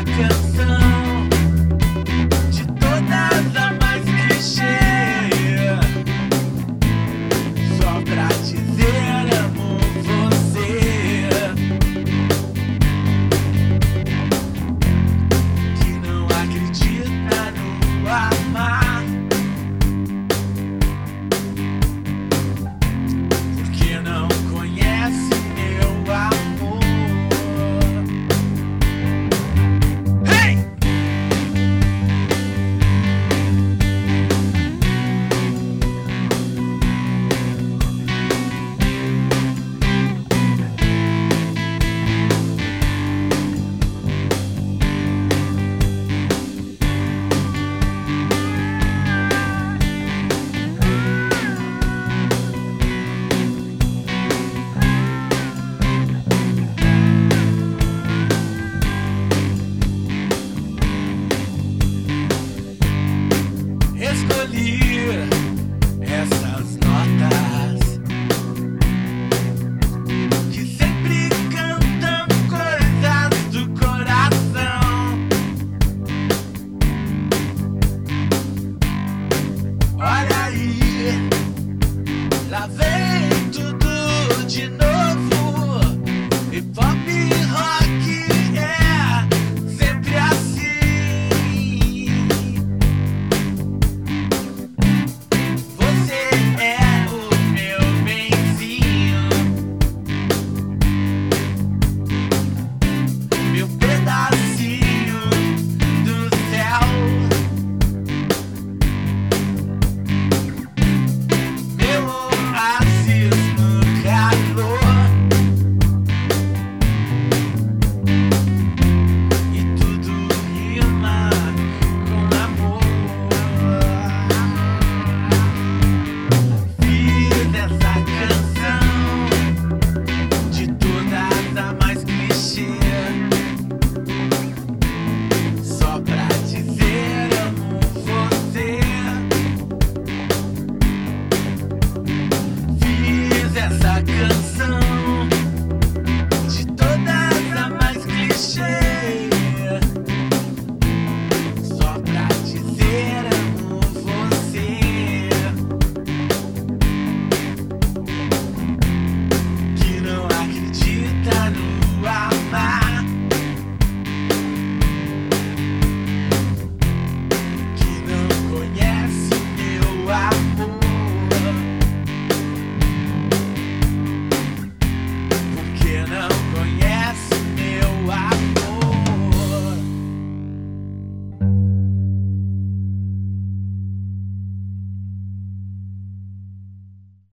I can't stop.